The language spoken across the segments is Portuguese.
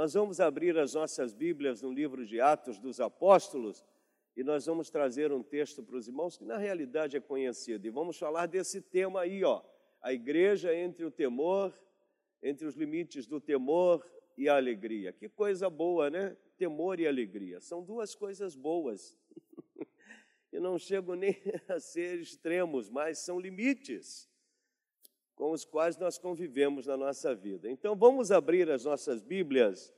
Nós vamos abrir as nossas Bíblias no livro de Atos dos Apóstolos e nós vamos trazer um texto para os irmãos que na realidade é conhecido. E vamos falar desse tema aí, ó, a igreja entre o temor, entre os limites do temor e a alegria. Que coisa boa, né? Temor e alegria. São duas coisas boas. e não chegam nem a ser extremos, mas são limites com os quais nós convivemos na nossa vida. Então vamos abrir as nossas Bíblias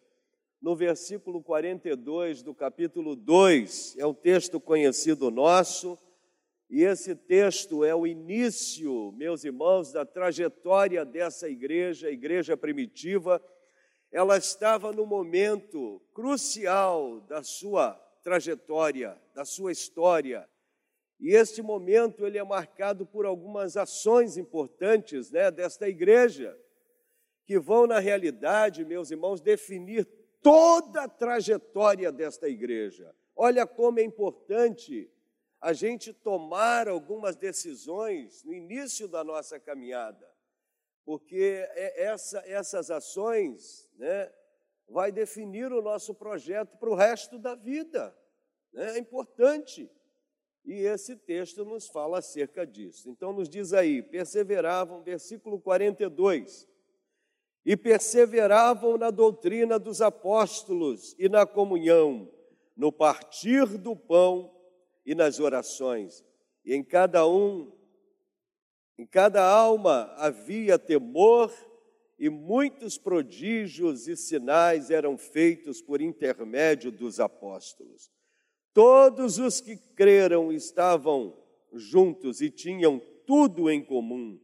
no versículo 42 do capítulo 2, é o texto conhecido nosso, e esse texto é o início, meus irmãos, da trajetória dessa igreja, igreja primitiva. Ela estava no momento crucial da sua trajetória, da sua história. E este momento ele é marcado por algumas ações importantes, né, desta igreja, que vão na realidade, meus irmãos, definir toda a trajetória desta igreja. Olha como é importante a gente tomar algumas decisões no início da nossa caminhada, porque é essa, essas ações né, vai definir o nosso projeto para o resto da vida. Né? É importante. E esse texto nos fala acerca disso. Então, nos diz aí: perseveravam, versículo 42 e perseveravam na doutrina dos apóstolos e na comunhão, no partir do pão e nas orações. E em cada um, em cada alma havia temor, e muitos prodígios e sinais eram feitos por intermédio dos apóstolos. Todos os que creram estavam juntos e tinham tudo em comum.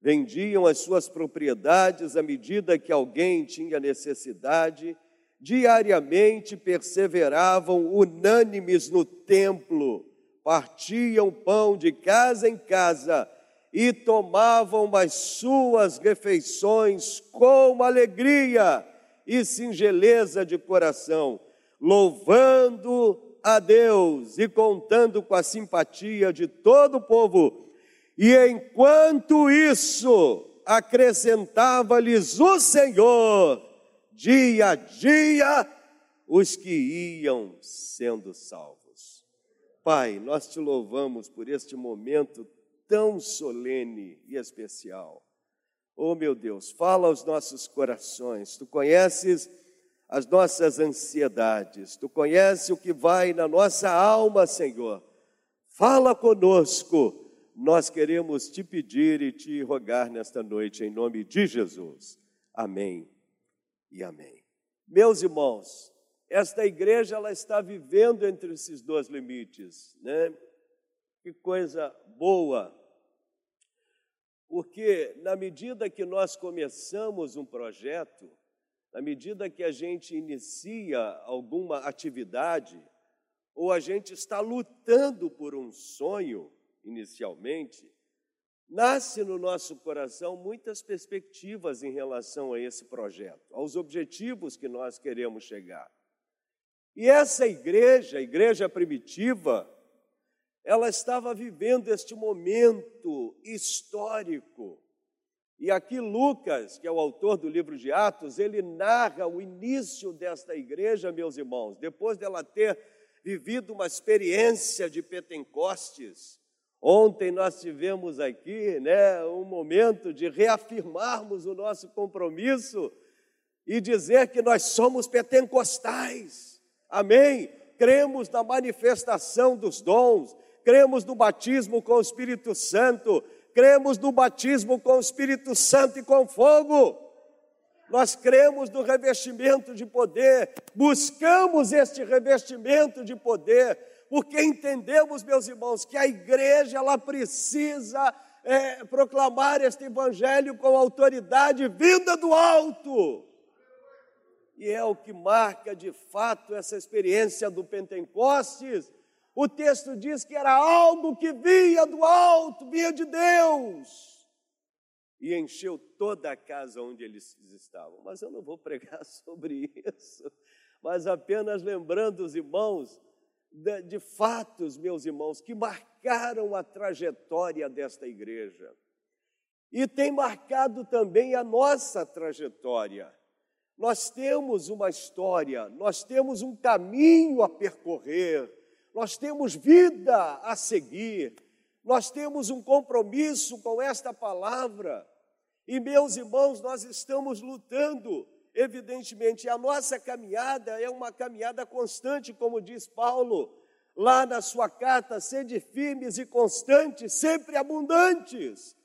Vendiam as suas propriedades à medida que alguém tinha necessidade, diariamente perseveravam unânimes no templo, partiam pão de casa em casa e tomavam as suas refeições com alegria e singeleza de coração, louvando a Deus e contando com a simpatia de todo o povo e enquanto isso, acrescentava-lhes o Senhor, dia a dia, os que iam sendo salvos. Pai, nós te louvamos por este momento tão solene e especial. Oh meu Deus, fala aos nossos corações, tu conheces as nossas ansiedades, tu conheces o que vai na nossa alma, Senhor. Fala conosco nós queremos te pedir e te rogar nesta noite, em nome de Jesus. Amém e amém. Meus irmãos, esta igreja ela está vivendo entre esses dois limites, né? Que coisa boa. Porque na medida que nós começamos um projeto, na medida que a gente inicia alguma atividade, ou a gente está lutando por um sonho, inicialmente, nasce no nosso coração muitas perspectivas em relação a esse projeto, aos objetivos que nós queremos chegar. E essa igreja, a igreja primitiva, ela estava vivendo este momento histórico. E aqui Lucas, que é o autor do livro de Atos, ele narra o início desta igreja, meus irmãos, depois dela ter vivido uma experiência de Pentecostes, Ontem nós tivemos aqui né, um momento de reafirmarmos o nosso compromisso e dizer que nós somos pentecostais. Amém? Cremos na manifestação dos dons, cremos no batismo com o Espírito Santo, cremos no batismo com o Espírito Santo e com fogo. Nós cremos no revestimento de poder, buscamos este revestimento de poder porque entendemos, meus irmãos, que a igreja ela precisa é, proclamar este evangelho com autoridade vinda do alto. E é o que marca de fato essa experiência do Pentecostes. O texto diz que era algo que vinha do alto, vinha de Deus. E encheu toda a casa onde eles estavam. Mas eu não vou pregar sobre isso, mas apenas lembrando os irmãos de, de fatos, meus irmãos, que marcaram a trajetória desta igreja. E tem marcado também a nossa trajetória. Nós temos uma história, nós temos um caminho a percorrer, nós temos vida a seguir, nós temos um compromisso com esta palavra. E, meus irmãos, nós estamos lutando, evidentemente, a nossa caminhada é uma caminhada constante, como diz Paulo, lá na sua carta, sede firmes e constantes, sempre abundantes.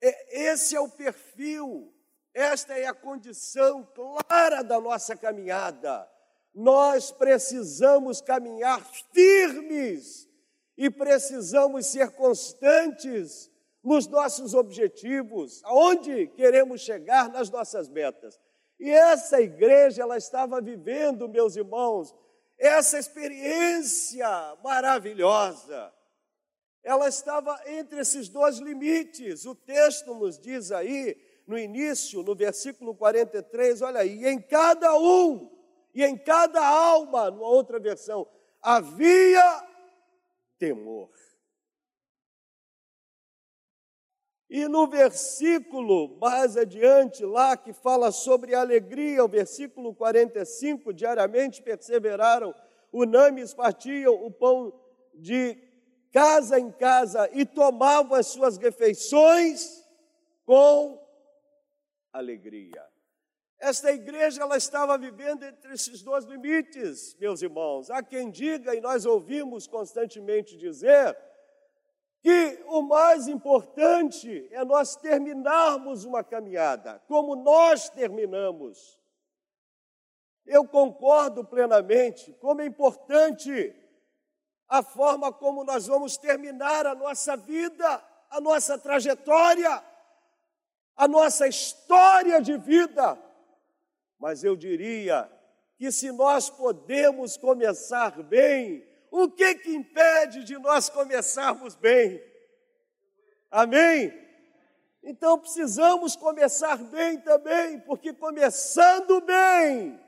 Esse é o perfil, esta é a condição clara da nossa caminhada. Nós precisamos caminhar firmes e precisamos ser constantes nos nossos objetivos, aonde queremos chegar nas nossas metas. E essa igreja, ela estava vivendo, meus irmãos, essa experiência maravilhosa. Ela estava entre esses dois limites. O texto nos diz aí, no início, no versículo 43, olha aí, em cada um, e em cada alma, numa outra versão, havia temor. E no versículo mais adiante, lá que fala sobre alegria, o versículo 45, diariamente perseveraram, unânimes partiam o pão de casa em casa e tomavam as suas refeições com alegria. Esta igreja ela estava vivendo entre esses dois limites, meus irmãos. Há quem diga, e nós ouvimos constantemente dizer, que o mais importante é nós terminarmos uma caminhada, como nós terminamos. Eu concordo plenamente, como é importante a forma como nós vamos terminar a nossa vida, a nossa trajetória, a nossa história de vida. Mas eu diria que se nós podemos começar bem, o que que impede de nós começarmos bem? Amém? Então precisamos começar bem também, porque começando bem,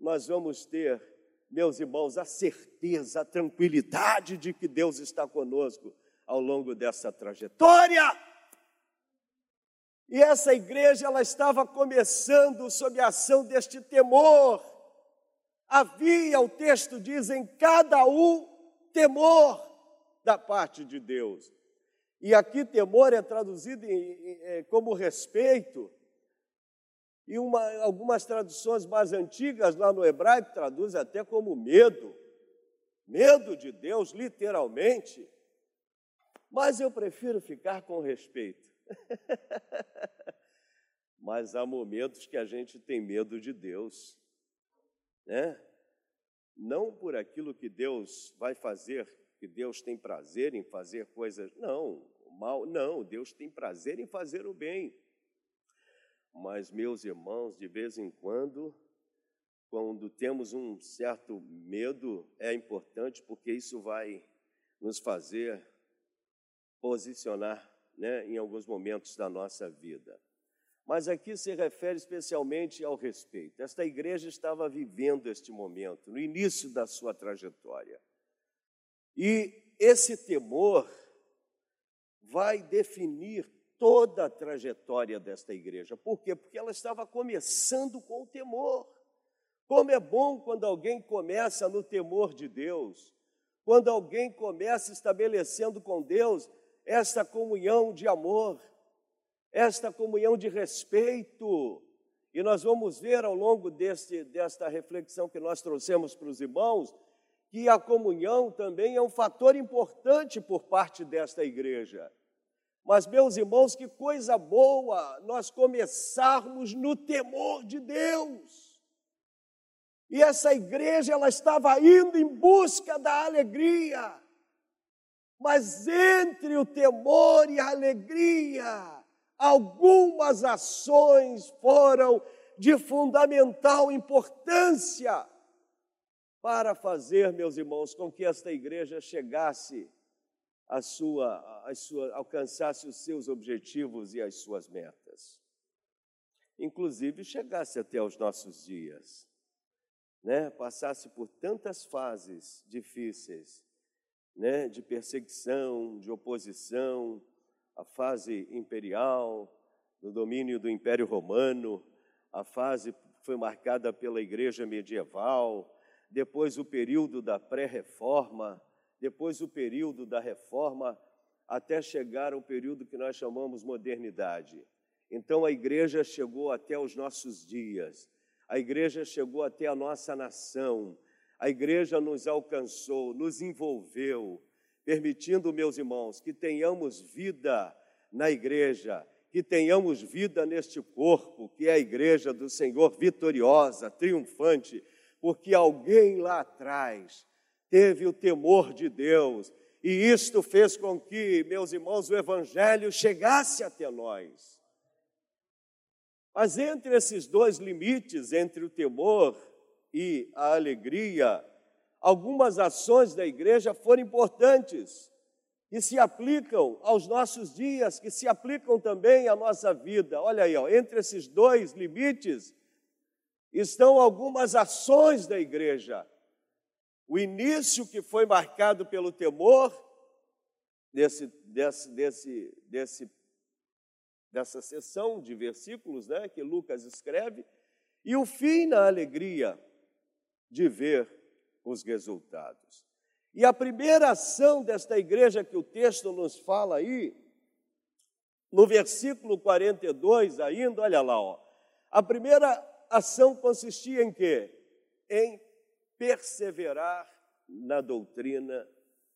nós vamos ter, meus irmãos, a certeza, a tranquilidade de que Deus está conosco ao longo dessa trajetória. E essa igreja ela estava começando sob a ação deste temor havia, o texto diz, em cada um temor da parte de Deus. E aqui temor é traduzido em, como respeito, e uma, algumas traduções mais antigas lá no hebraico traduzem até como medo. Medo de Deus, literalmente. Mas eu prefiro ficar com respeito. Mas há momentos que a gente tem medo de Deus né? Não por aquilo que Deus vai fazer, que Deus tem prazer em fazer coisas, não, mal, não, Deus tem prazer em fazer o bem. Mas, meus irmãos, de vez em quando, quando temos um certo medo, é importante porque isso vai nos fazer posicionar né, em alguns momentos da nossa vida. Mas aqui se refere especialmente ao respeito. Esta igreja estava vivendo este momento, no início da sua trajetória. E esse temor vai definir toda a trajetória desta igreja. Por quê? Porque ela estava começando com o temor. Como é bom quando alguém começa no temor de Deus, quando alguém começa estabelecendo com Deus essa comunhão de amor esta comunhão de respeito. E nós vamos ver ao longo deste, desta reflexão que nós trouxemos para os irmãos, que a comunhão também é um fator importante por parte desta igreja. Mas, meus irmãos, que coisa boa nós começarmos no temor de Deus. E essa igreja, ela estava indo em busca da alegria. Mas entre o temor e a alegria, algumas ações foram de fundamental importância para fazer, meus irmãos, com que esta igreja chegasse a sua, a sua, alcançasse os seus objetivos e as suas metas. Inclusive chegasse até os nossos dias, né? passasse por tantas fases difíceis, né? de perseguição, de oposição, a fase imperial, do domínio do Império Romano, a fase foi marcada pela igreja medieval, depois o período da pré-reforma, depois o período da reforma, até chegar ao período que nós chamamos modernidade. Então a igreja chegou até os nossos dias, a igreja chegou até a nossa nação, a igreja nos alcançou, nos envolveu, permitindo, meus irmãos, que tenhamos vida na igreja, que tenhamos vida neste corpo, que é a igreja do Senhor vitoriosa, triunfante, porque alguém lá atrás teve o temor de Deus, e isto fez com que, meus irmãos, o evangelho chegasse até nós. Mas entre esses dois limites, entre o temor e a alegria, algumas ações da igreja foram importantes, que se aplicam aos nossos dias, que se aplicam também à nossa vida. Olha aí, ó, entre esses dois limites estão algumas ações da igreja. O início que foi marcado pelo temor desse, desse, desse, desse, dessa sessão de versículos né, que Lucas escreve, e o fim na alegria de ver os resultados. E a primeira ação desta igreja que o texto nos fala aí, no versículo 42 ainda, olha lá, ó. A primeira ação consistia em quê? Em perseverar na doutrina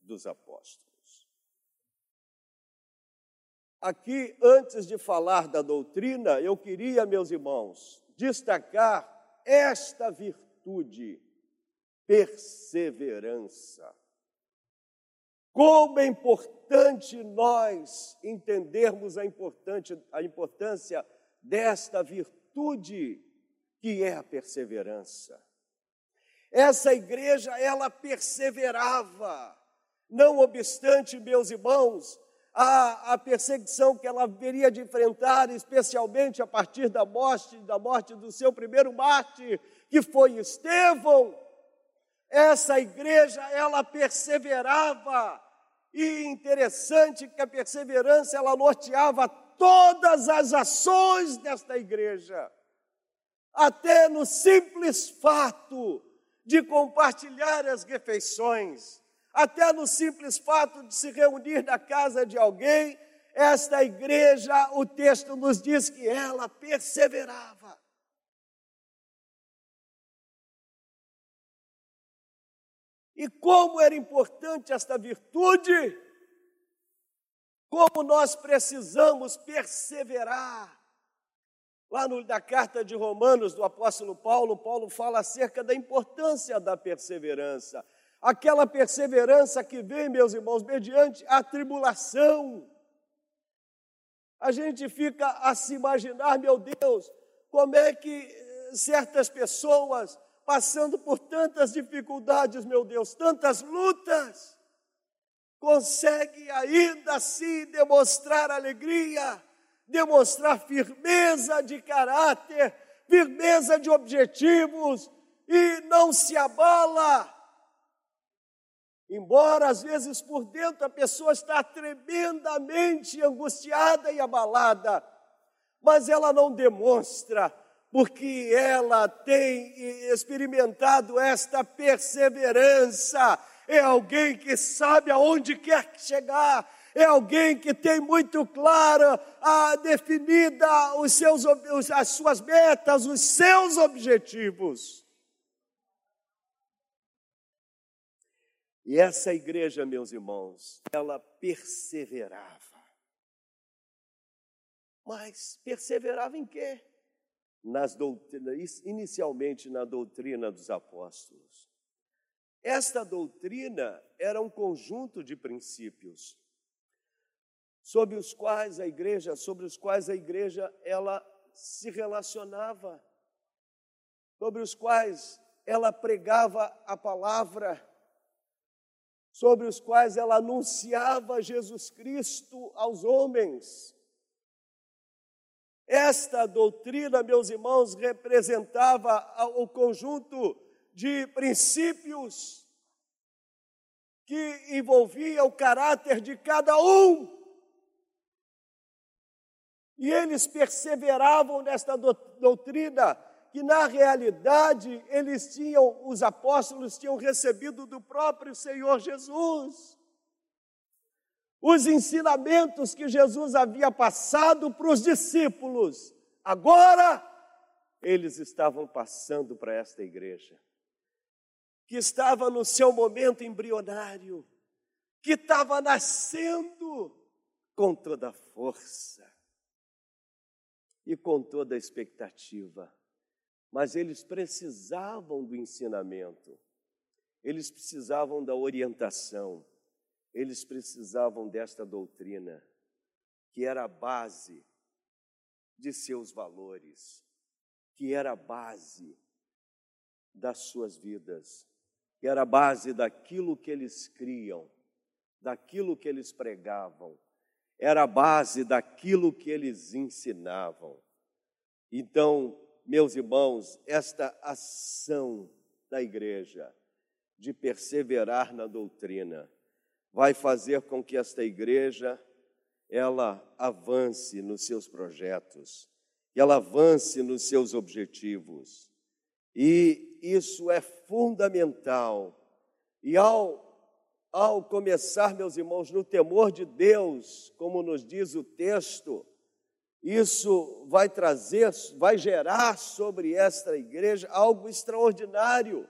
dos apóstolos. Aqui, antes de falar da doutrina, eu queria, meus irmãos, destacar esta virtude perseverança. Como é importante nós entendermos a, a importância desta virtude que é a perseverança. Essa igreja, ela perseverava, não obstante, meus irmãos, a, a perseguição que ela haveria de enfrentar, especialmente a partir da morte, da morte do seu primeiro mártir, que foi Estevão, essa igreja, ela perseverava. E interessante que a perseverança, ela norteava todas as ações desta igreja. Até no simples fato de compartilhar as refeições, até no simples fato de se reunir na casa de alguém, esta igreja, o texto nos diz que ela perseverava. E como era importante esta virtude, como nós precisamos perseverar. Lá no, na carta de Romanos do apóstolo Paulo, Paulo fala acerca da importância da perseverança. Aquela perseverança que vem, meus irmãos, mediante a tribulação. A gente fica a se imaginar, meu Deus, como é que eh, certas pessoas passando por tantas dificuldades, meu Deus, tantas lutas, consegue ainda assim demonstrar alegria, demonstrar firmeza de caráter, firmeza de objetivos e não se abala. Embora às vezes por dentro a pessoa está tremendamente angustiada e abalada, mas ela não demonstra porque ela tem experimentado esta perseverança. É alguém que sabe aonde quer chegar, é alguém que tem muito clara a definida os seus, as suas metas, os seus objetivos. E essa igreja, meus irmãos, ela perseverava. Mas perseverava em quê? nas doutrinas, inicialmente na doutrina dos apóstolos. Esta doutrina era um conjunto de princípios sobre os quais a igreja, sobre os quais a igreja ela se relacionava, sobre os quais ela pregava a palavra, sobre os quais ela anunciava Jesus Cristo aos homens. Esta doutrina, meus irmãos, representava o conjunto de princípios que envolvia o caráter de cada um. E eles perseveravam nesta doutrina, que na realidade eles tinham, os apóstolos tinham recebido do próprio Senhor Jesus. Os ensinamentos que Jesus havia passado para os discípulos, agora eles estavam passando para esta igreja, que estava no seu momento embrionário, que estava nascendo com toda a força e com toda a expectativa. Mas eles precisavam do ensinamento, eles precisavam da orientação, eles precisavam desta doutrina, que era a base de seus valores, que era a base das suas vidas, que era a base daquilo que eles criam, daquilo que eles pregavam, era a base daquilo que eles ensinavam. Então, meus irmãos, esta ação da igreja de perseverar na doutrina vai fazer com que esta igreja ela avance nos seus projetos, ela avance nos seus objetivos. E isso é fundamental. E ao, ao começar, meus irmãos, no temor de Deus, como nos diz o texto, isso vai trazer, vai gerar sobre esta igreja algo extraordinário.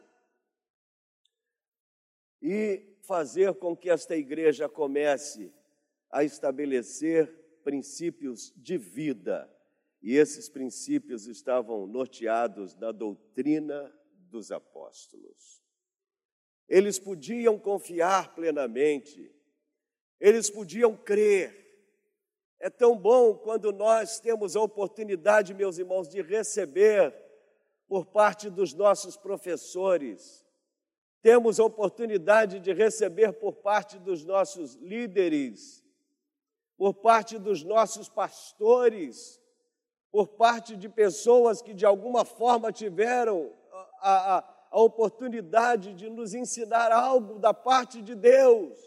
E fazer com que esta igreja comece a estabelecer princípios de vida e esses princípios estavam norteados na doutrina dos apóstolos. Eles podiam confiar plenamente, eles podiam crer. É tão bom quando nós temos a oportunidade, meus irmãos, de receber por parte dos nossos professores, temos a oportunidade de receber por parte dos nossos líderes, por parte dos nossos pastores, por parte de pessoas que de alguma forma tiveram a, a, a oportunidade de nos ensinar algo da parte de Deus.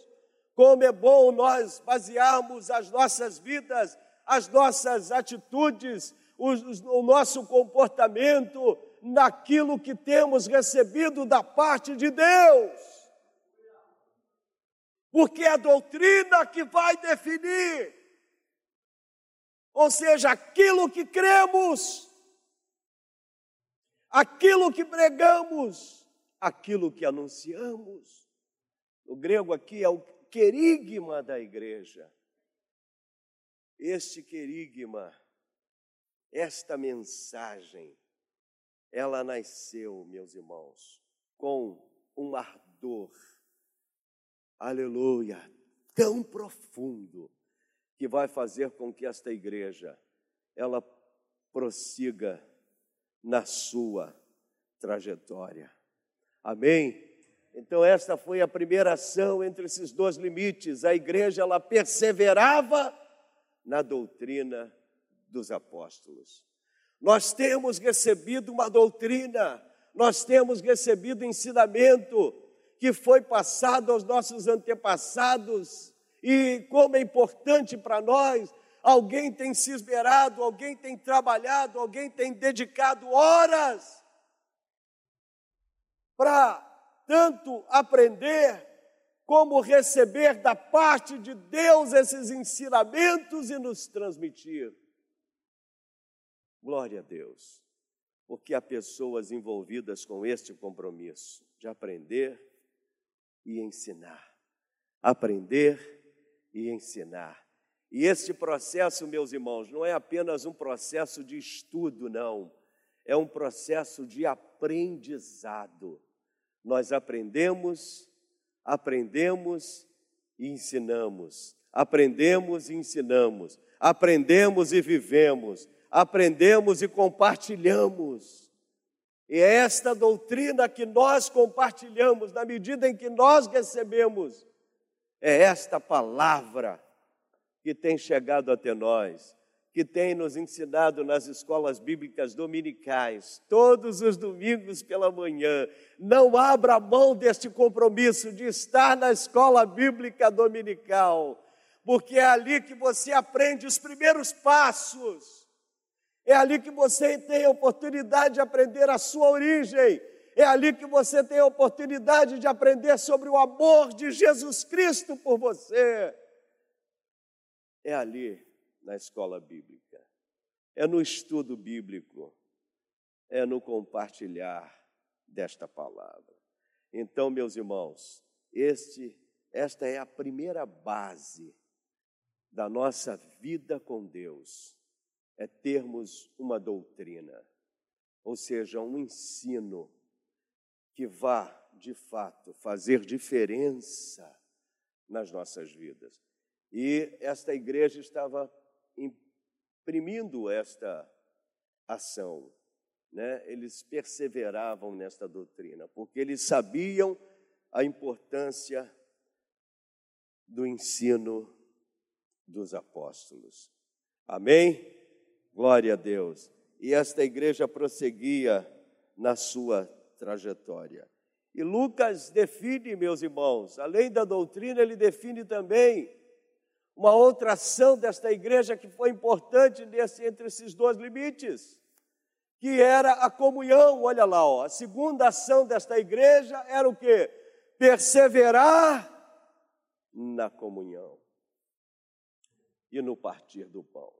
Como é bom nós basearmos as nossas vidas, as nossas atitudes, o, nosso comportamento naquilo que temos recebido da parte de Deus. Porque é a doutrina que vai definir ou seja, aquilo que cremos, aquilo que pregamos, aquilo que anunciamos. O grego aqui é o querigma da igreja. Este querigma, esta mensagem, ela nasceu, meus irmãos, com um ardor, aleluia, tão profundo que vai fazer com que esta igreja ela prossiga na sua trajetória. Amém? Então esta foi a primeira ação entre esses dois limites. A igreja ela perseverava na doutrina dos apóstolos. Nós temos recebido uma doutrina, nós temos recebido ensinamento que foi passado aos nossos antepassados e como é importante para nós. Alguém tem se esmerado, alguém tem trabalhado, alguém tem dedicado horas para tanto aprender como receber da parte de Deus esses ensinamentos e nos transmitir. Glória a Deus, porque há pessoas envolvidas com este compromisso de aprender e ensinar. Aprender e ensinar. E este processo, meus irmãos, não é apenas um processo de estudo, não. É um processo de aprendizado. Nós aprendemos, aprendemos e ensinamos. Aprendemos e ensinamos. Aprendemos e vivemos. Aprendemos e compartilhamos. E é esta doutrina que nós compartilhamos, na medida em que nós recebemos é esta palavra que tem chegado até nós, que tem nos ensinado nas escolas bíblicas dominicais, todos os domingos pela manhã. Não abra mão deste compromisso de estar na escola bíblica dominical, porque é ali que você aprende os primeiros passos, é ali que você tem a oportunidade de aprender a sua origem, é ali que você tem a oportunidade de aprender sobre o amor de Jesus Cristo por você. É ali na escola bíblica, é no estudo bíblico, é no compartilhar desta palavra. Então, meus irmãos, este, esta é a primeira base da nossa vida com Deus, é termos uma doutrina, ou seja, um ensino que vá, de fato, fazer diferença nas nossas vidas. E esta igreja estava imprimindo esta ação, né? eles perseveravam nesta doutrina, porque eles sabiam a importância do ensino dos apóstolos. Amém? Glória a Deus. E esta igreja prosseguia na sua trajetória. E Lucas define, meus irmãos, além da doutrina, ele define também uma outra ação desta igreja que foi importante nesse, entre esses dois limites, que era a comunhão. Olha lá, ó, a segunda ação desta igreja era o que? Perseverar na comunhão e no partir do pão.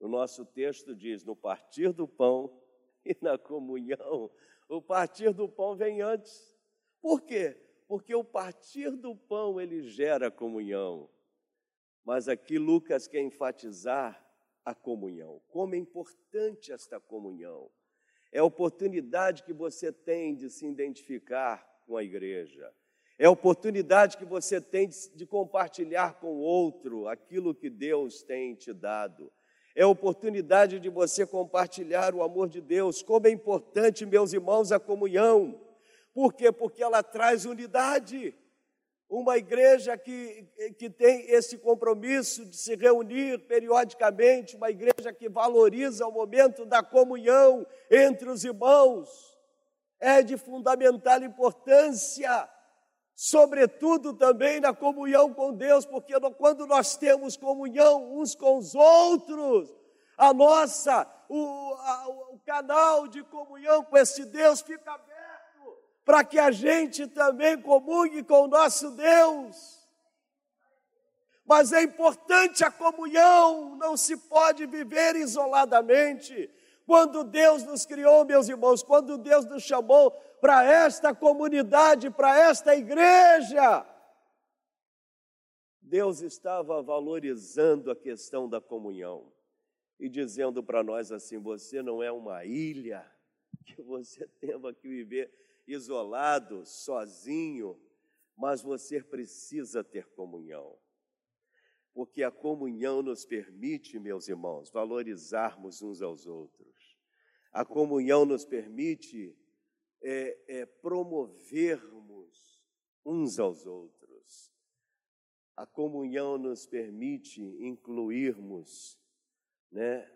O nosso texto diz: no partir do pão e na comunhão o partir do pão vem antes. Por quê? Porque o partir do pão ele gera comunhão. Mas aqui Lucas quer enfatizar a comunhão. Como é importante esta comunhão. É a oportunidade que você tem de se identificar com a igreja. É a oportunidade que você tem de, compartilhar com outro aquilo que Deus tem te dado é a oportunidade de você compartilhar o amor de Deus. Como é importante, meus irmãos, a comunhão. Por quê? Porque ela traz unidade. Uma igreja que, que tem esse compromisso de se reunir periodicamente, uma igreja que valoriza o momento da comunhão entre os irmãos, é de fundamental importância sobretudo também na comunhão com Deus, porque quando nós temos comunhão uns com os outros, a nossa, o, a, o canal de comunhão com esse Deus fica aberto para que a gente também comungue com o nosso Deus. Mas é importante a comunhão, não se pode viver isoladamente. Quando Deus nos criou, meus irmãos, quando Deus nos chamou para esta comunidade, para esta igreja. Deus estava valorizando a questão da comunhão e dizendo para nós assim: você não é uma ilha que você tenha que viver isolado, sozinho, mas você precisa ter comunhão. Porque a comunhão nos permite, meus irmãos, valorizarmos uns aos outros. A comunhão nos permite é, é, promovermos uns aos outros. A comunhão nos permite incluirmos né,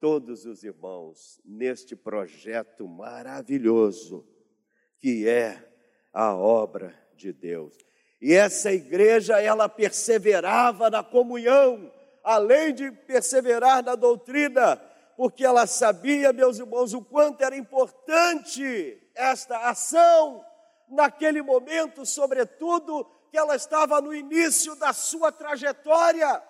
todos os irmãos neste projeto maravilhoso que é a obra de Deus. E essa igreja, ela perseverava na comunhão, além de perseverar na doutrina, porque ela sabia, meus irmãos, o quanto era importante esta ação naquele momento, sobretudo que ela estava no início da sua trajetória.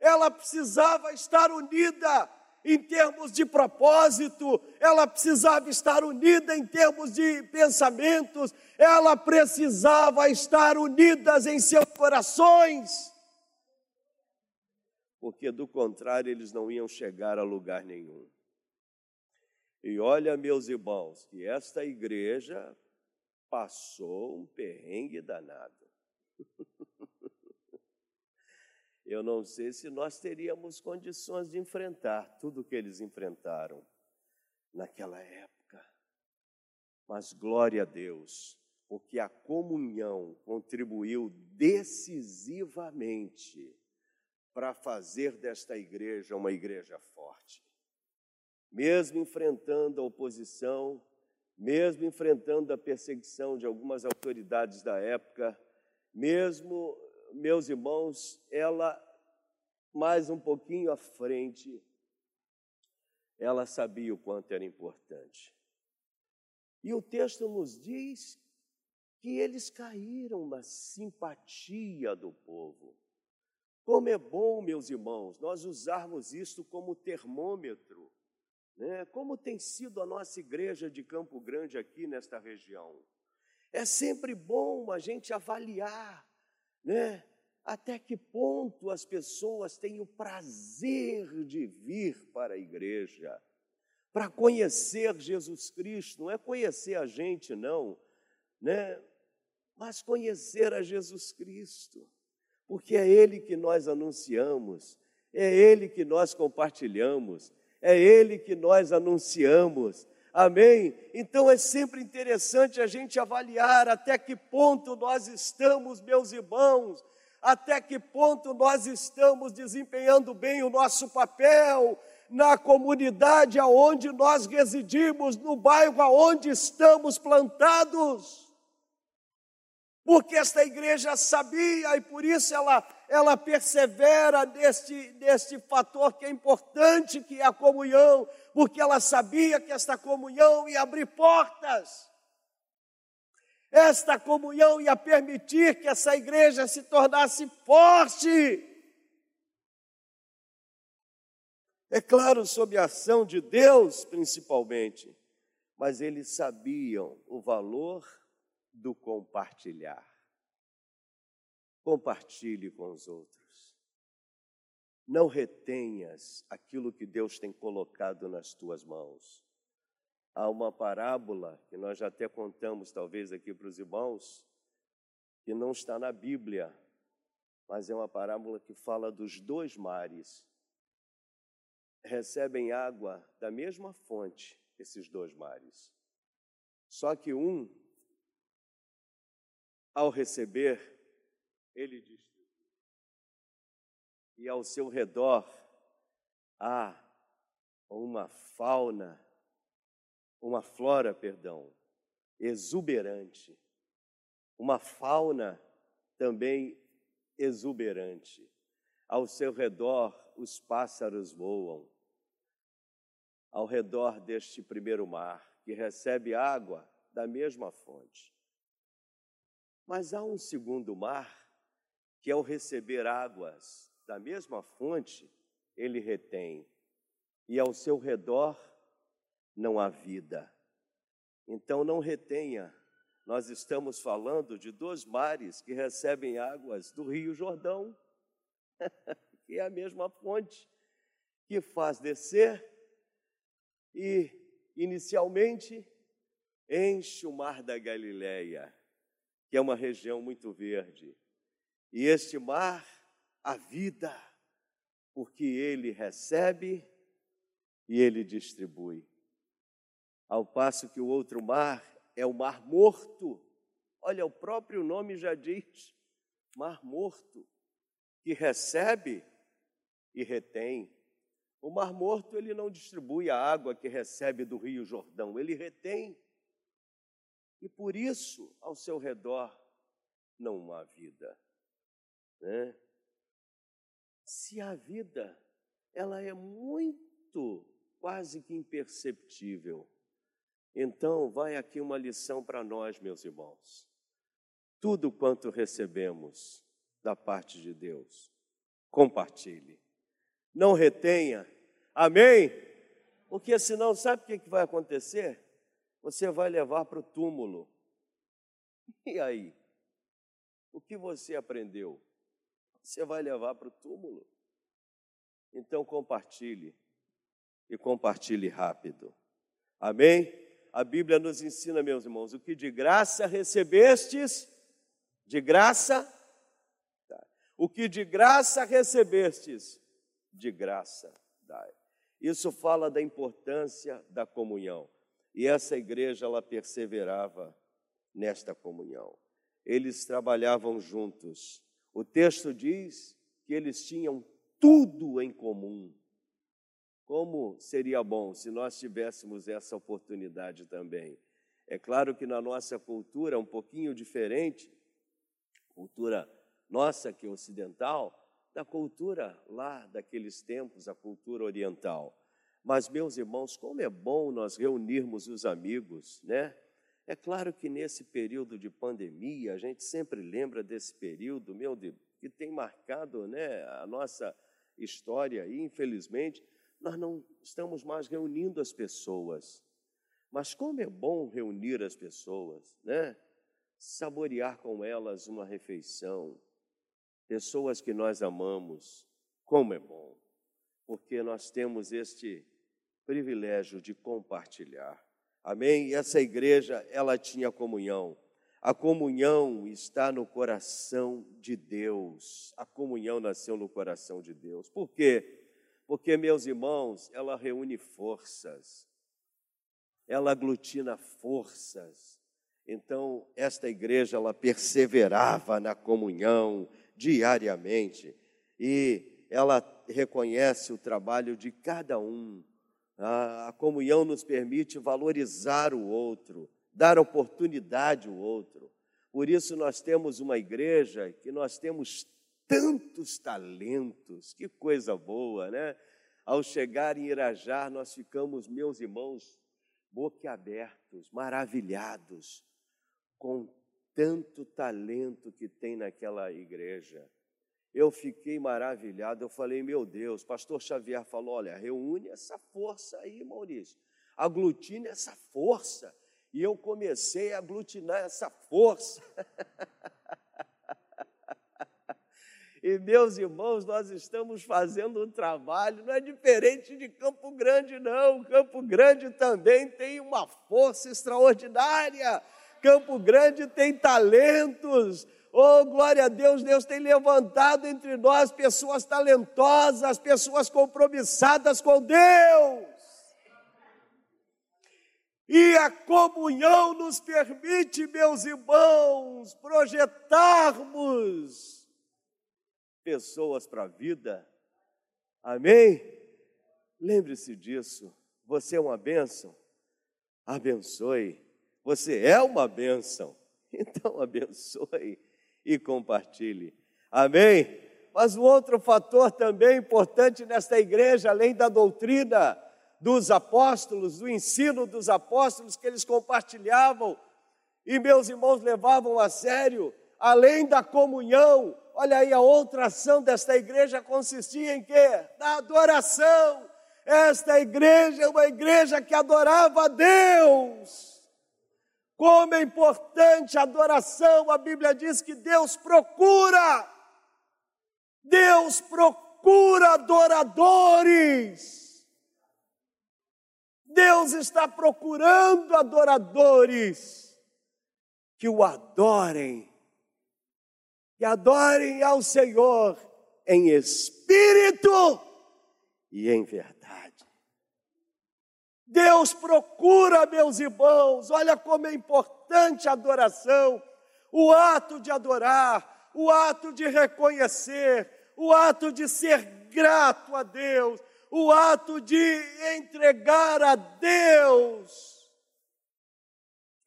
Ela precisava estar unida em termos de propósito, ela precisava estar unida em termos de pensamentos, ela precisava estar unidas em seus corações. Porque do contrário eles não iam chegar a lugar nenhum. E olha, meus irmãos, que esta igreja passou um perrengue danado. Eu não sei se nós teríamos condições de enfrentar tudo o que eles enfrentaram naquela época. Mas glória a Deus, porque a comunhão contribuiu decisivamente para fazer desta igreja uma igreja forte mesmo enfrentando a oposição, mesmo enfrentando a perseguição de algumas autoridades da época, mesmo, meus irmãos, ela mais um pouquinho à frente, ela sabia o quanto era importante. E o texto nos diz que eles caíram na simpatia do povo. Como é bom, meus irmãos, nós usarmos isto como termômetro, né? como tem sido a nossa igreja de Campo Grande aqui nesta região. É sempre bom a gente avaliar, né? Até que ponto as pessoas têm o prazer de vir para a igreja, para conhecer Jesus Cristo, não é conhecer a gente, não, né? Mas conhecer a Jesus Cristo, porque é Ele que nós anunciamos, é Ele que nós compartilhamos, é Ele que nós anunciamos, Amém? Então é sempre interessante a gente avaliar até que ponto nós estamos, meus irmãos, até que ponto nós estamos desempenhando bem o nosso papel na comunidade aonde nós residimos, no bairro aonde estamos plantados porque esta igreja sabia e por isso ela, ela persevera neste, neste fator que é importante, que é a comunhão, porque ela sabia que esta comunhão ia abrir portas. Esta comunhão ia permitir que essa igreja se tornasse forte. É claro, sob a ação de Deus, principalmente, mas eles sabiam o valor do compartilhar. Compartilhe com os outros. Não retenhas aquilo que Deus tem colocado nas tuas mãos. Há uma parábola que nós já até contamos, talvez, aqui para os irmãos, que não está na Bíblia, mas é uma parábola que fala dos dois mares. Recebem água da mesma fonte, esses dois mares. Só que um ao receber, ele distribui. E ao seu redor há uma fauna, uma flora, perdão, exuberante. Uma fauna também exuberante. Ao seu redor os pássaros voam. Ao redor deste primeiro mar, que recebe água da mesma fonte. Mas há um segundo mar, que ao receber águas da mesma fonte, ele retém, e ao seu redor não há vida. Então não retenha. Nós estamos falando de dois mares que recebem águas do Rio Jordão, que é a mesma fonte que faz descer e inicialmente enche o mar da Galileia que é uma região muito verde. E este mar, a vida, porque ele recebe e ele distribui. Ao passo que o outro mar é o mar morto. Olha, o próprio nome já diz: mar morto, que recebe e retém. O mar morto ele não distribui a água que recebe do Rio Jordão, ele retém e por isso ao seu redor não há vida. Né? Se a vida, ela é muito, quase que imperceptível. Então, vai aqui uma lição para nós, meus irmãos. Tudo quanto recebemos da parte de Deus, compartilhe. Não retenha. Amém? Porque senão, sabe o que vai acontecer? você vai levar para o túmulo. E aí? O que você aprendeu? Você vai levar para o túmulo. Então compartilhe e compartilhe rápido. Amém? A Bíblia nos ensina, meus irmãos, o que de graça recebestes, de graça, tá. o que de graça recebestes, de graça dai. Isso fala da importância da comunhão. E essa igreja ela perseverava nesta comunhão. Eles trabalhavam juntos. O texto diz que eles tinham tudo em comum. Como seria bom se nós tivéssemos essa oportunidade também. É claro que na nossa cultura é um pouquinho diferente, cultura nossa que é ocidental, da cultura lá daqueles tempos, a cultura oriental. Mas, meus irmãos, como é bom nós reunirmos os amigos, né? É claro que nesse período de pandemia, a gente sempre lembra desse período, meu Deus, que tem marcado né, a nossa história e, infelizmente, nós não estamos mais reunindo as pessoas. Mas como é bom reunir as pessoas, né? Saborear com elas uma refeição, pessoas que nós amamos, como é bom, porque nós temos este privilégio de compartilhar. Amém? E essa igreja, ela tinha comunhão. A comunhão está no coração de Deus. A comunhão nasceu no coração de Deus. Por quê? Porque, meus irmãos, ela reúne forças, ela aglutina forças. Então, esta igreja, ela perseverava na comunhão diariamente e ela reconhece o trabalho de cada um a, comunhão nos permite valorizar o outro, dar oportunidade ao outro. Por isso nós temos uma igreja que nós temos tantos talentos, que coisa boa, né? Ao chegar em Irajá, nós ficamos, meus irmãos, boquiabertos, maravilhados com tanto talento que tem naquela igreja eu fiquei maravilhado. Eu falei, meu Deus, pastor Xavier falou: olha, reúne essa força aí, Maurício, aglutine essa força. E eu comecei a aglutinar essa força. e meus irmãos, nós estamos fazendo um trabalho, não é diferente de Campo Grande, não. Campo Grande também tem uma força extraordinária. Campo Grande tem talentos, Oh, glória a Deus, Deus tem levantado entre nós pessoas talentosas, pessoas compromissadas com Deus. E a comunhão nos permite, meus irmãos, projetarmos pessoas para a vida. Amém? Lembre-se disso. Você é uma bênção. Abençoe. Você é uma bênção. Então abençoe e compartilhe. Amém? Mas o outro fator também importante nesta igreja, além da doutrina dos apóstolos, do ensino dos apóstolos que eles compartilhavam e meus irmãos levavam a sério, além da comunhão, olha aí, a outra ação desta igreja consistia em quê? Na adoração. Esta igreja é uma igreja que adorava a Deus. Como é importante a adoração, a Bíblia diz que Deus procura, Deus procura adoradores. Deus está procurando adoradores que o adorem, que adorem ao Senhor em espírito e em verdade. Deus procura, meus irmãos, olha como é importante a adoração, o ato de adorar, o ato de reconhecer, o ato de ser grato a Deus, o ato de entregar a Deus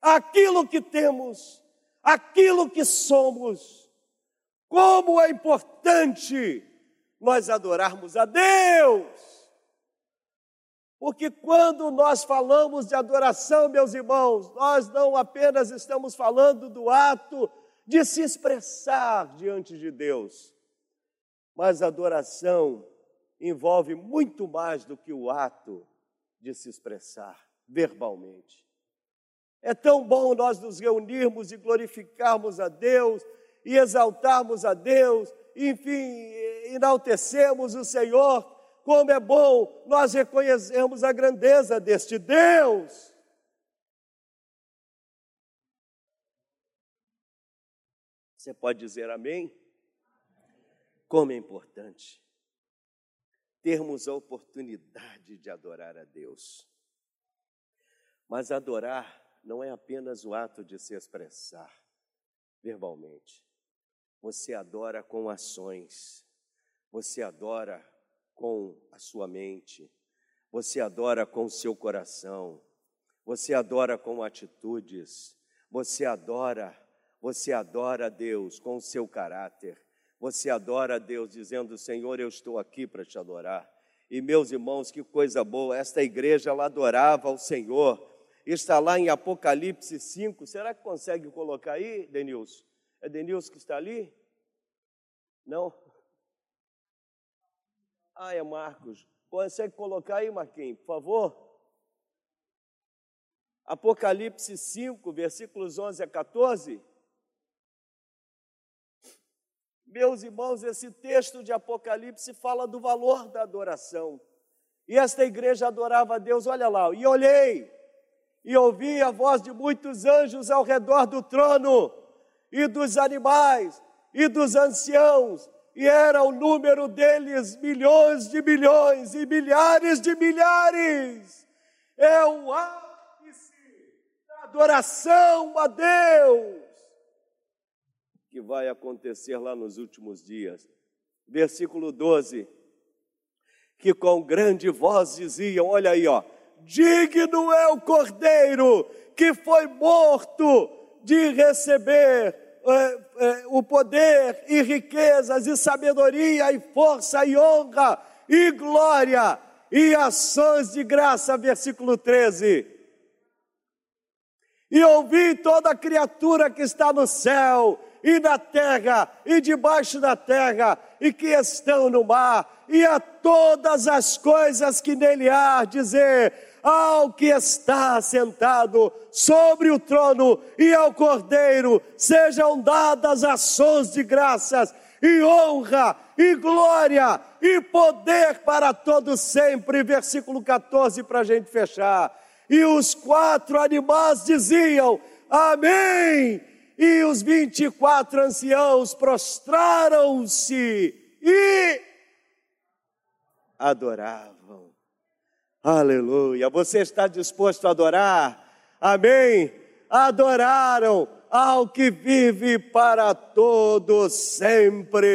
aquilo que temos, aquilo que somos. Como é importante nós adorarmos a Deus. Porque quando nós falamos de adoração, meus irmãos, nós não apenas estamos falando do ato de se expressar diante de Deus, mas adoração envolve muito mais do que o ato de se expressar verbalmente. É tão bom nós nos reunirmos e glorificarmos a Deus e exaltarmos a Deus, enfim, enaltecemos o Senhor como é bom nós reconhecermos a grandeza deste Deus. Você pode dizer amém? Como é importante termos a oportunidade de adorar a Deus. Mas adorar não é apenas o ato de se expressar verbalmente. Você adora com ações, você adora com a sua mente, você adora com o seu coração, você adora com atitudes, você adora, você adora a Deus com o seu caráter, Você adora a Deus dizendo: Senhor, eu estou aqui para te adorar. E meus irmãos, que coisa boa, esta igreja ela adorava ao Senhor. Está lá em Apocalipse 5. Será que consegue colocar aí, Denilson? É Denilson que está ali? Não? Ah, é Marcos. Consegue colocar aí, Marquinhos, por favor? Apocalipse 5, versículos 11 a 14. Meus irmãos, esse texto de Apocalipse fala do valor da adoração. E esta igreja adorava a Deus, olha lá, e olhei, e ouvi a voz de muitos anjos ao redor do trono, e dos animais, e dos anciãos, e era o número deles milhões de milhões e milhares de milhares. É o adoração a Deus, que vai acontecer lá nos últimos dias. Versículo 12: que com grande voz diziam: Olha aí, ó, digno é o cordeiro que foi morto de receber é, é, o poder e riquezas e sabedoria e força e honra e glória e ações de graça. Versículo 13 e ouvi toda criatura que está no céu e na terra e debaixo da terra e que estão no mar e a todas as coisas que nele há dizer ao que está sentado sobre o trono e ao cordeiro sejam dadas ações de graças e honra e glória e poder para todos sempre. Versículo 14 para a gente fechar. E os quatro animais diziam: Amém! E os vinte e quatro anciãos prostraram-se e adoravam. Aleluia! Você está disposto a adorar? Amém? Adoraram ao que vive para todos sempre.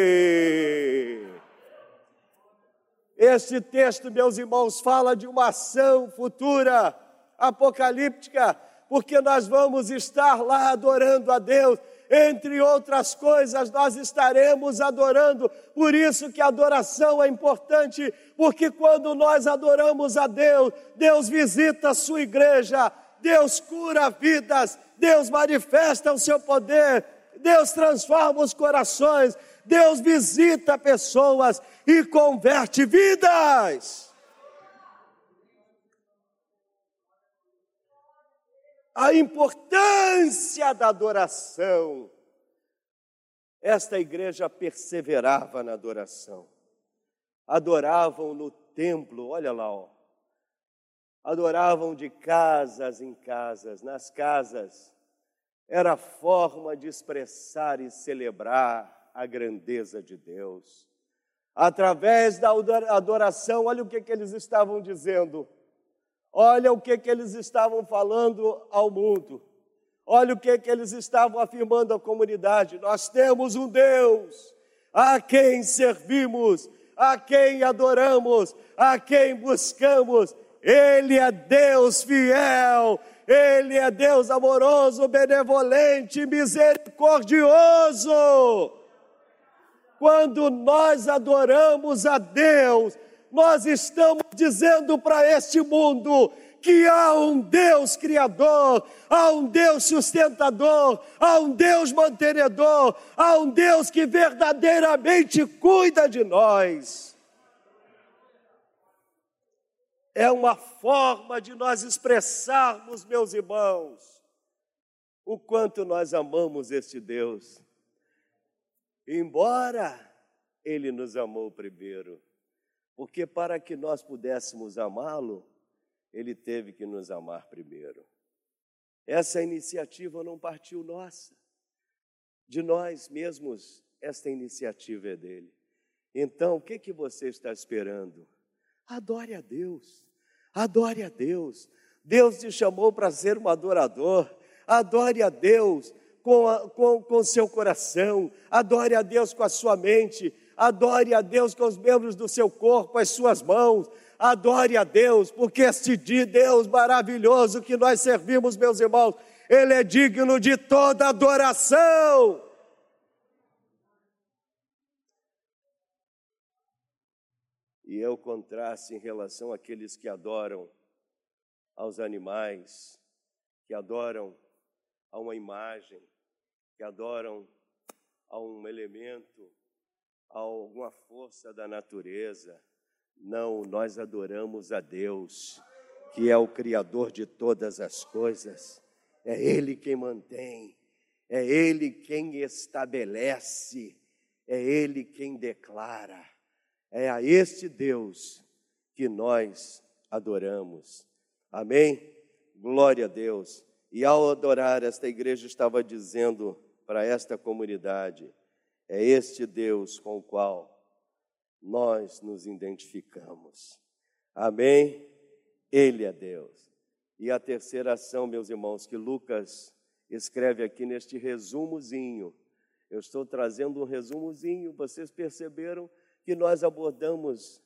Este texto, meus irmãos, fala de uma ação futura apocalíptica, porque nós vamos estar lá adorando a Deus. Entre outras coisas, nós estaremos adorando. Por isso que a adoração é importante, porque quando nós adoramos a Deus, Deus visita a sua igreja, Deus cura vidas, Deus manifesta o seu poder, Deus transforma os corações, Deus visita pessoas e converte vidas. A importância da adoração. Esta igreja perseverava na adoração. Adoravam no templo, olha lá, ó. Adoravam de casas em casas, nas casas. Era a forma de expressar e celebrar a grandeza de Deus. Através da adoração, olha o que, que eles estavam dizendo Olha o que, que eles estavam falando ao mundo. Olha o que, que eles estavam afirmando à comunidade. Nós temos um Deus a quem servimos, a quem adoramos, a quem buscamos. Ele é Deus fiel, Ele é Deus amoroso, benevolente, misericordioso. Quando nós adoramos a Deus, nós estamos dizendo para este mundo que há um Deus criador, há um Deus sustentador, há um Deus mantenedor, há um Deus que verdadeiramente cuida de nós. É uma forma de nós expressarmos, meus irmãos, o quanto nós amamos este Deus. Embora Ele nos amou primeiro. Porque para que nós pudéssemos amá-lo, ele teve que nos amar primeiro. Essa iniciativa não partiu nossa, de nós mesmos, esta iniciativa é dele. Então, o que, que você está esperando? Adore a Deus, adore a Deus. Deus te chamou para ser um adorador. Adore a Deus com, a, com, com seu coração, adore a Deus com a sua mente, adore a Deus com os membros do seu corpo, as suas mãos, adore a Deus, porque este dia, Deus maravilhoso que nós servimos, meus irmãos, Ele é digno de toda adoração. e é o contraste em relação àqueles que adoram aos animais, que adoram a uma imagem, que adoram a um elemento, a alguma força da natureza. Não, nós adoramos a Deus, que é o Criador de todas as coisas. É Ele quem mantém, é Ele quem estabelece, é Ele quem declara. É a este Deus que nós adoramos. Amém? Glória a Deus. E ao adorar, esta igreja estava dizendo para esta comunidade: é este Deus com o qual nós nos identificamos. Amém? Ele é Deus. E a terceira ação, meus irmãos, que Lucas escreve aqui neste resumozinho. Eu estou trazendo um resumozinho, vocês perceberam que nós abordamos,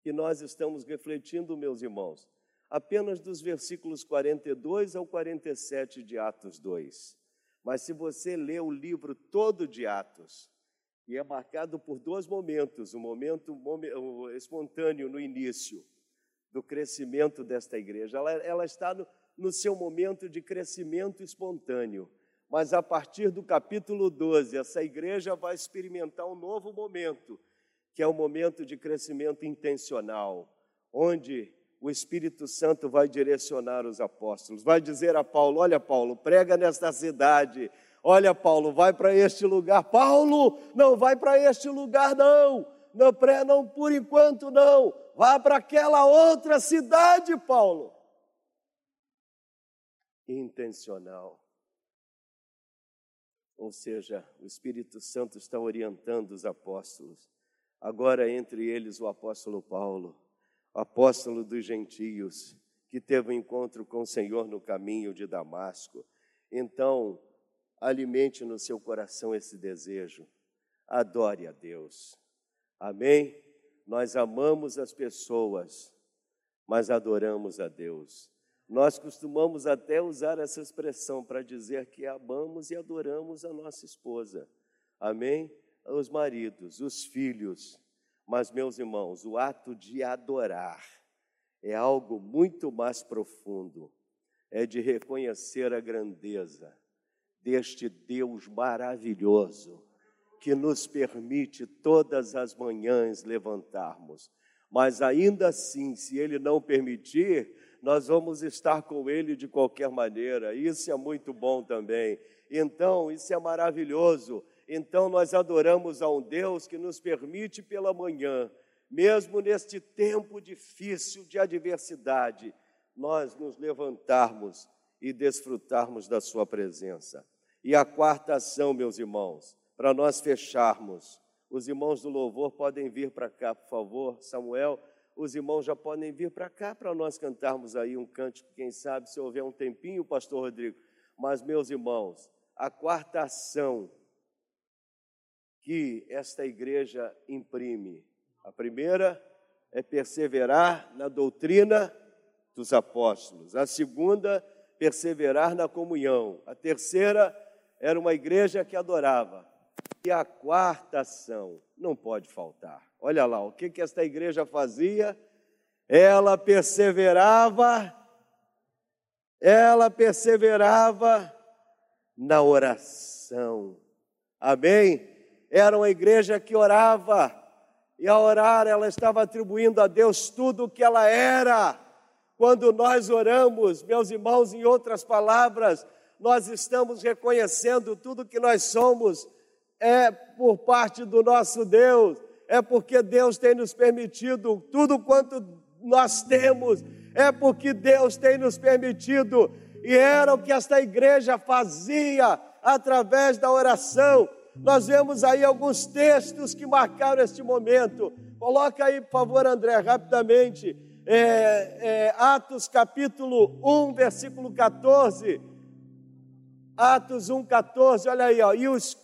que nós estamos refletindo, meus irmãos, apenas dos versículos 42 ao 47 de Atos 2. Mas se você ler o livro todo de Atos, e é marcado por dois momentos: o momento espontâneo no início do crescimento desta igreja. Ela, ela está no, no seu momento de crescimento espontâneo. Mas a partir do capítulo 12, essa igreja vai experimentar um novo momento, que é o um momento de crescimento intencional, onde o Espírito Santo vai direcionar os apóstolos, vai dizer a Paulo: Olha, Paulo, prega nesta cidade. Olha, Paulo, vai para este lugar. Paulo, não vai para este lugar, não. Não, não, por enquanto não. Vá para aquela outra cidade, Paulo. Intencional. Ou seja, o Espírito Santo está orientando os apóstolos. Agora, entre eles, o apóstolo Paulo, apóstolo dos gentios, que teve um encontro com o Senhor no caminho de Damasco. Então, alimente no seu coração esse desejo. Adore a Deus. Amém? Nós amamos as pessoas, mas adoramos a Deus. Nós costumamos até usar essa expressão para dizer que amamos e adoramos a nossa esposa. Amém? Os maridos, os filhos. Mas, meus irmãos, o ato de adorar é algo muito mais profundo. É de reconhecer a grandeza deste Deus maravilhoso que nos permite todas as manhãs levantarmos. Mas ainda assim, se Ele não permitir, nós vamos estar com Ele de qualquer maneira. Isso é muito bom também. Então, isso é maravilhoso. Então, nós adoramos a um Deus que nos permite pela manhã, mesmo neste tempo difícil de adversidade, nós nos levantarmos e desfrutarmos da Sua presença. E a quarta ação, meus irmãos, para nós fecharmos. Os irmãos do louvor podem vir para cá, por favor. Samuel, os irmãos já podem vir para cá para nós cantarmos aí um cântico, quem sabe, se houver um tempinho, pastor Rodrigo. Mas, meus irmãos, a quarta ação que esta igreja imprime. A primeira é perseverar na doutrina dos apóstolos. A segunda, perseverar na comunhão. A terceira, era uma igreja que adorava. E a quarta ação não pode faltar. Olha lá, o que, que esta igreja fazia? Ela perseverava, ela perseverava na oração. Amém? Era uma igreja que orava, e a orar ela estava atribuindo a Deus tudo o que ela era. Quando nós oramos, meus irmãos, em outras palavras, nós estamos reconhecendo tudo que nós somos é por parte do nosso Deus, é porque Deus tem nos permitido tudo quanto nós temos, é porque Deus tem nos permitido, e era o que esta igreja fazia através da oração. Nós vemos aí alguns textos que marcaram este momento. Coloca aí, por favor, André, rapidamente. É, é, Atos capítulo 1, versículo 14. Atos 1, 14, olha aí, ó, e os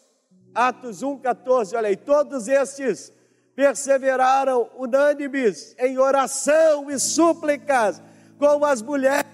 Atos 1,14, olha aí, todos estes perseveraram unânimes em oração e súplicas com as mulheres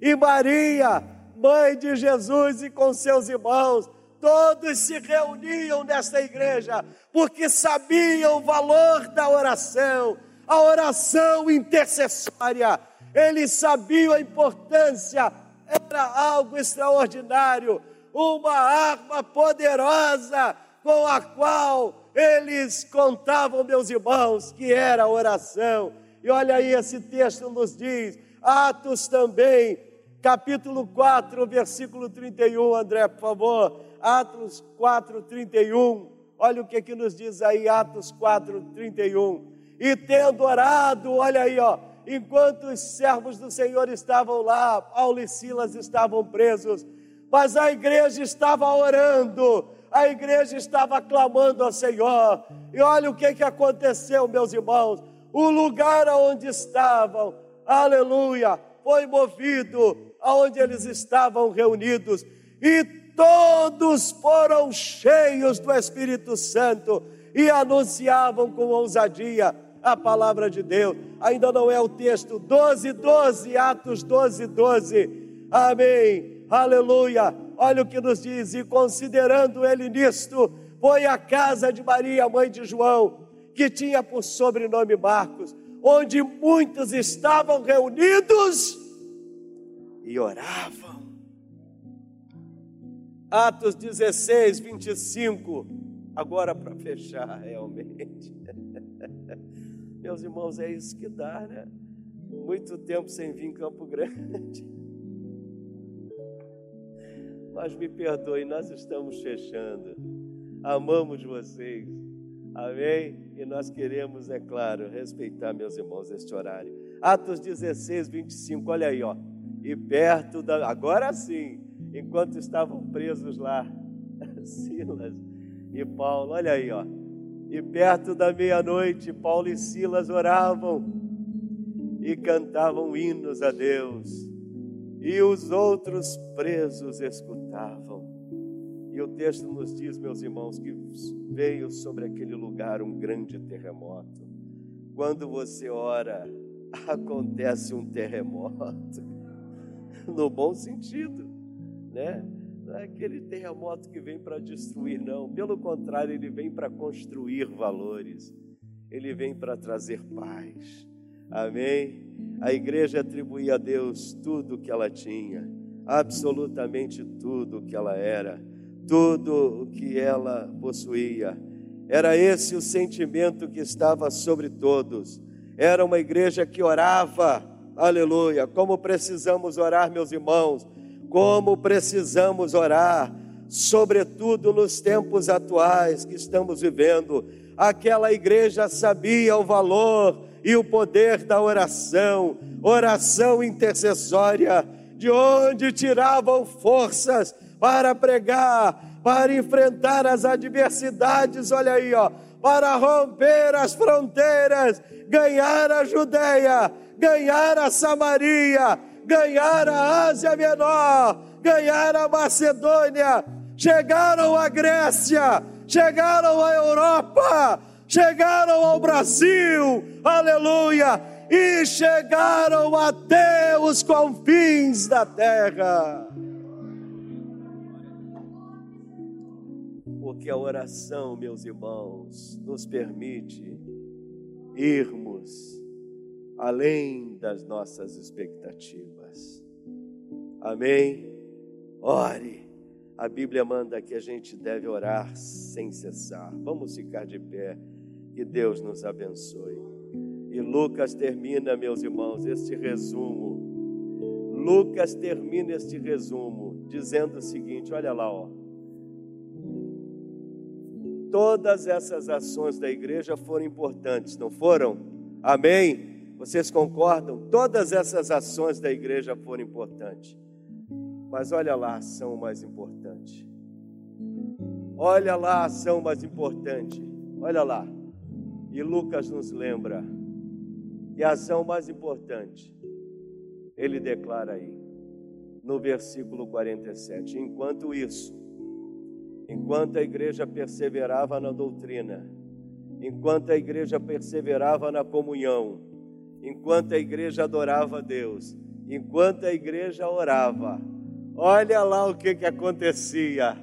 e Maria, mãe de Jesus e com seus irmãos. Todos se reuniam nesta igreja porque sabiam o valor da oração. a oração intercessória. Eles sabiam a importância, era algo extraordinário, uma arma poderosa com a qual eles contavam, meus irmãos, que era a oração. E olha aí, esse texto nos diz, Atos também, capítulo 4, versículo 31, André, por favor. Atos 4, 31. Olha o que, que nos diz aí, Atos 4, 31. E tendo orado, olha aí, ó, enquanto os servos do Senhor estavam lá, Paulo e Silas estavam presos, mas a igreja estava orando, a igreja estava clamando ao Senhor. E olha o que, que aconteceu, meus irmãos. O lugar onde estavam, aleluia, foi movido aonde eles estavam reunidos, e todos foram cheios do Espírito Santo e anunciavam com ousadia a palavra de Deus. Ainda não é o texto 12, 12, Atos 12, 12. Amém. Aleluia. Olha o que nos diz: e considerando ele nisto, foi à casa de Maria, mãe de João, que tinha por sobrenome Marcos, onde muitos estavam reunidos e oravam. Atos 16, 25. Agora para fechar, realmente. Meus irmãos, é isso que dá, né? Muito tempo sem vir em Campo Grande. Mas me perdoe, nós estamos fechando. Amamos vocês. Amém? E nós queremos, é claro, respeitar, meus irmãos, este horário. Atos 16, 25, olha aí, ó. E perto da. Agora sim, enquanto estavam presos lá, Silas e Paulo, olha aí, ó. E perto da meia-noite, Paulo e Silas oravam e cantavam hinos a Deus, e os outros presos escutavam. E o texto nos diz, meus irmãos, que veio sobre aquele lugar um grande terremoto. Quando você ora, acontece um terremoto, no bom sentido, né? Não é aquele terremoto que vem para destruir, não. Pelo contrário, ele vem para construir valores. Ele vem para trazer paz. Amém? A igreja atribuía a Deus tudo o que ela tinha, absolutamente tudo o que ela era, tudo o que ela possuía. Era esse o sentimento que estava sobre todos. Era uma igreja que orava, aleluia. Como precisamos orar, meus irmãos como precisamos orar, sobretudo nos tempos atuais que estamos vivendo. Aquela igreja sabia o valor e o poder da oração, oração intercessória, de onde tiravam forças para pregar, para enfrentar as adversidades, olha aí, ó, para romper as fronteiras, ganhar a Judéia, ganhar a Samaria, ganhar a Ásia Menor, ganhar a Macedônia, chegaram à Grécia, chegaram à Europa, chegaram ao Brasil, aleluia, e chegaram até os confins da terra. Porque a oração, meus irmãos, nos permite irmos além das nossas expectativas. Amém? Ore. A Bíblia manda que a gente deve orar sem cessar. Vamos ficar de pé. Que Deus nos abençoe. E Lucas termina, meus irmãos, este resumo. Lucas termina este resumo dizendo o seguinte: olha lá, ó. Todas essas ações da igreja foram importantes, não foram? Amém? Vocês concordam? Todas essas ações da igreja foram importantes. Mas olha lá a ação mais importante. Olha lá a ação mais importante. Olha lá. E Lucas nos lembra que a ação mais importante, ele declara aí, no versículo 47. Enquanto isso, enquanto a igreja perseverava na doutrina, enquanto a igreja perseverava na comunhão, enquanto a igreja adorava a Deus, enquanto a igreja orava, Olha lá o que, que acontecia.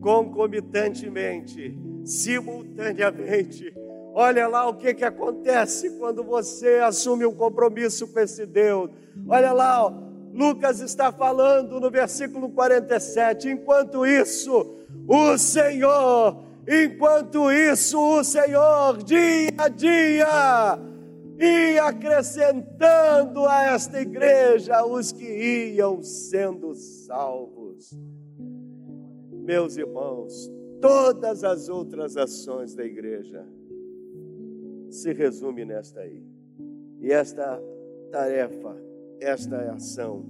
Concomitantemente, simultaneamente, Olha lá o que, que acontece quando você assume um compromisso com esse Deus. Olha lá, ó, Lucas está falando no versículo 47. Enquanto isso, o Senhor, enquanto isso, o Senhor, dia a dia, ia acrescentando a esta igreja os que iam sendo salvos. Meus irmãos, todas as outras ações da igreja se resume nesta aí. E esta tarefa, esta ação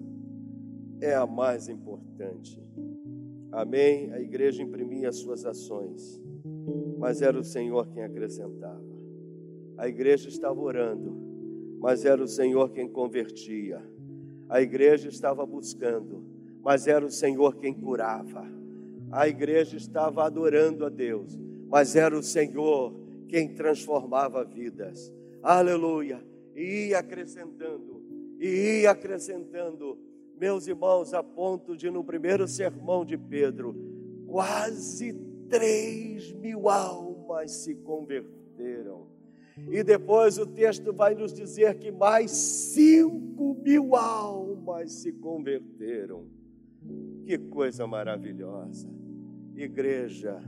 é a mais importante. Amém? A igreja imprimia as suas ações, mas era o Senhor quem acrescentava. A igreja estava orando, mas era o Senhor quem convertia. A igreja estava buscando, mas era o Senhor quem curava. A igreja estava adorando a Deus, mas era o Senhor quem transformava vidas. Aleluia! E ia acrescentando, e ia acrescentando, meus irmãos, a ponto de no primeiro sermão de Pedro, quase três mil almas se converteram. E depois o texto vai nos dizer que mais cinco mil almas se converteram. Que coisa maravilhosa! Igreja,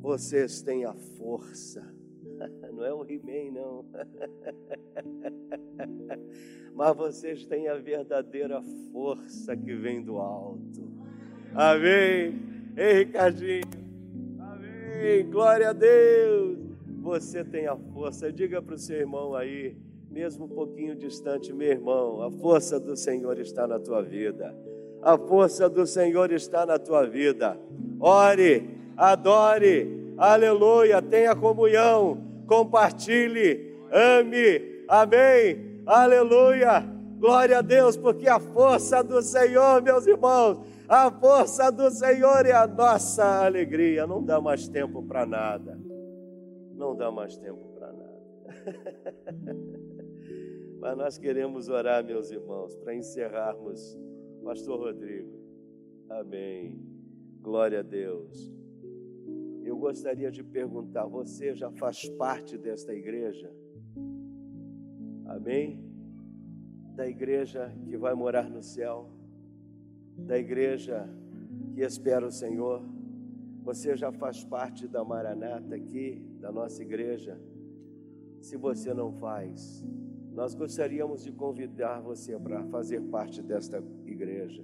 vocês têm a força. Não é o He-Man, não. Mas vocês têm a verdadeira força que vem do alto. Amém. Ei, Ricardinho. Amém. Glória a Deus. Você tem a força. Diga para o seu irmão aí, mesmo um pouquinho distante, meu irmão, a força do Senhor está na tua vida. A força do Senhor está na tua vida. Ore adore, aleluia, tenha comunhão, compartilhe, ame, amém, aleluia, glória a Deus, porque a força do Senhor, meus irmãos, a força do Senhor é a nossa alegria, não dá mais tempo para nada, não dá mais tempo para nada. Mas nós queremos orar, meus irmãos, para encerrarmos, Pastor Rodrigo. Amém. Glória a Deus eu gostaria de perguntar: você já faz parte desta igreja? Amém? Da igreja que vai morar no céu, da igreja que espera o Senhor. Você já faz parte da Maranata aqui, da nossa igreja? Se você não faz, nós gostaríamos de convidar você para fazer parte desta igreja,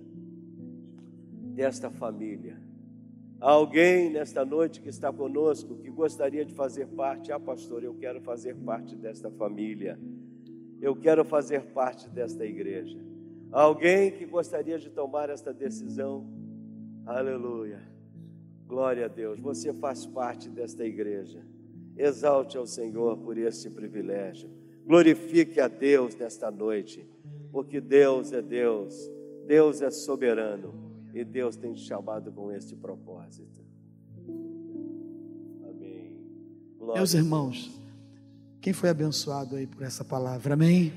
desta família. Alguém nesta noite que está conosco que gostaria de fazer parte, ah, pastor, eu quero fazer parte desta família, eu quero fazer parte desta igreja. Alguém que gostaria de tomar esta decisão, aleluia, glória a Deus, você faz parte desta igreja. Exalte ao Senhor por este privilégio, glorifique a Deus nesta noite, porque Deus é Deus, Deus é soberano. E Deus tem te chamado com este propósito. Amém. Glória Meus irmãos, quem foi abençoado aí por essa palavra? Amém.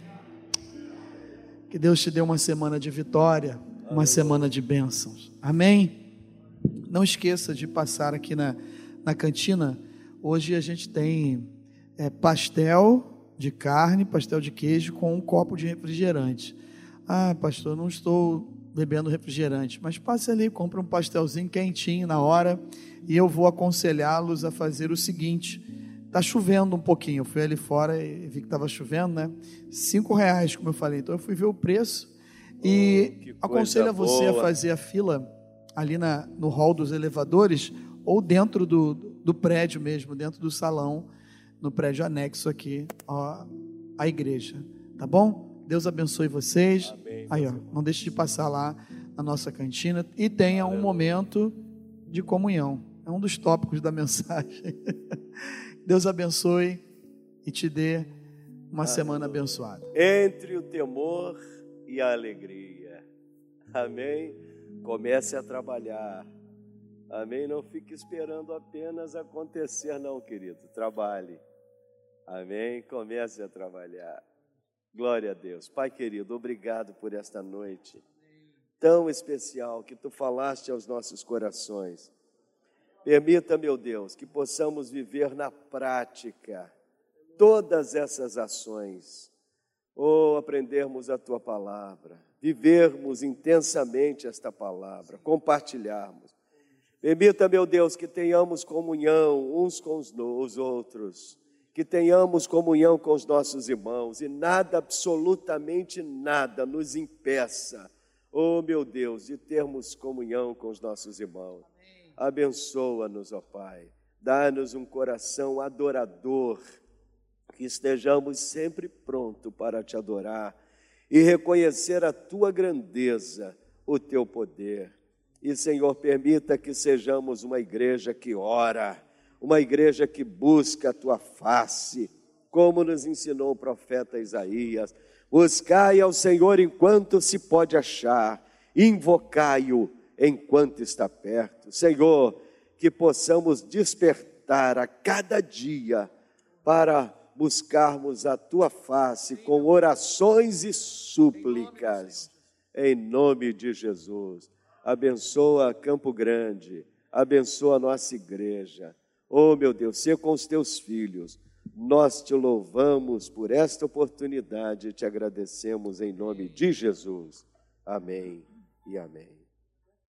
Que Deus te dê uma semana de vitória, uma Amém. semana de bênçãos. Amém. Não esqueça de passar aqui na, na cantina. Hoje a gente tem é, pastel de carne, pastel de queijo com um copo de refrigerante. Ah, pastor, não estou bebendo refrigerante, mas passe ali, compre um pastelzinho quentinho na hora e eu vou aconselhá-los a fazer o seguinte. Está chovendo um pouquinho, eu fui ali fora e vi que estava chovendo, né? Cinco reais, como eu falei. Então eu fui ver o preço e oh, aconselho a você boa. a fazer a fila ali na, no hall dos elevadores ou dentro do, do prédio mesmo, dentro do salão, no prédio anexo aqui, ó, a igreja. Tá bom? Deus abençoe vocês. Amém, Aí, ó, não deixe de passar lá na nossa cantina e tenha um momento de comunhão. É um dos tópicos da mensagem. Deus abençoe e te dê uma semana abençoada. Entre o temor e a alegria. Amém. Comece a trabalhar. Amém. Não fique esperando apenas acontecer, não, querido. Trabalhe. Amém. Comece a trabalhar. Glória a Deus. Pai querido, obrigado por esta noite tão especial que tu falaste aos nossos corações. Permita, meu Deus, que possamos viver na prática todas essas ações, ou aprendermos a tua palavra, vivermos intensamente esta palavra, compartilharmos. Permita, meu Deus, que tenhamos comunhão uns com os outros, que tenhamos comunhão com os nossos irmãos e nada, absolutamente nada, nos impeça, oh meu Deus, de termos comunhão com os nossos irmãos. Abençoa-nos, ó Pai. Dá-nos um coração adorador, que estejamos sempre pronto para te adorar e reconhecer a tua grandeza, o teu poder. E, Senhor, permita que sejamos uma igreja que ora, uma igreja que busca a tua face, como nos ensinou o profeta Isaías. Buscai ao Senhor enquanto se pode achar, invocai-o enquanto está perto. Senhor, que possamos despertar a cada dia para buscarmos a tua face com orações e súplicas. Em nome de Jesus. Abençoa Campo Grande, abençoa a nossa igreja. Oh, meu Deus, seja com os teus filhos. Nós te louvamos por esta oportunidade e te agradecemos em nome de Jesus. Amém e amém.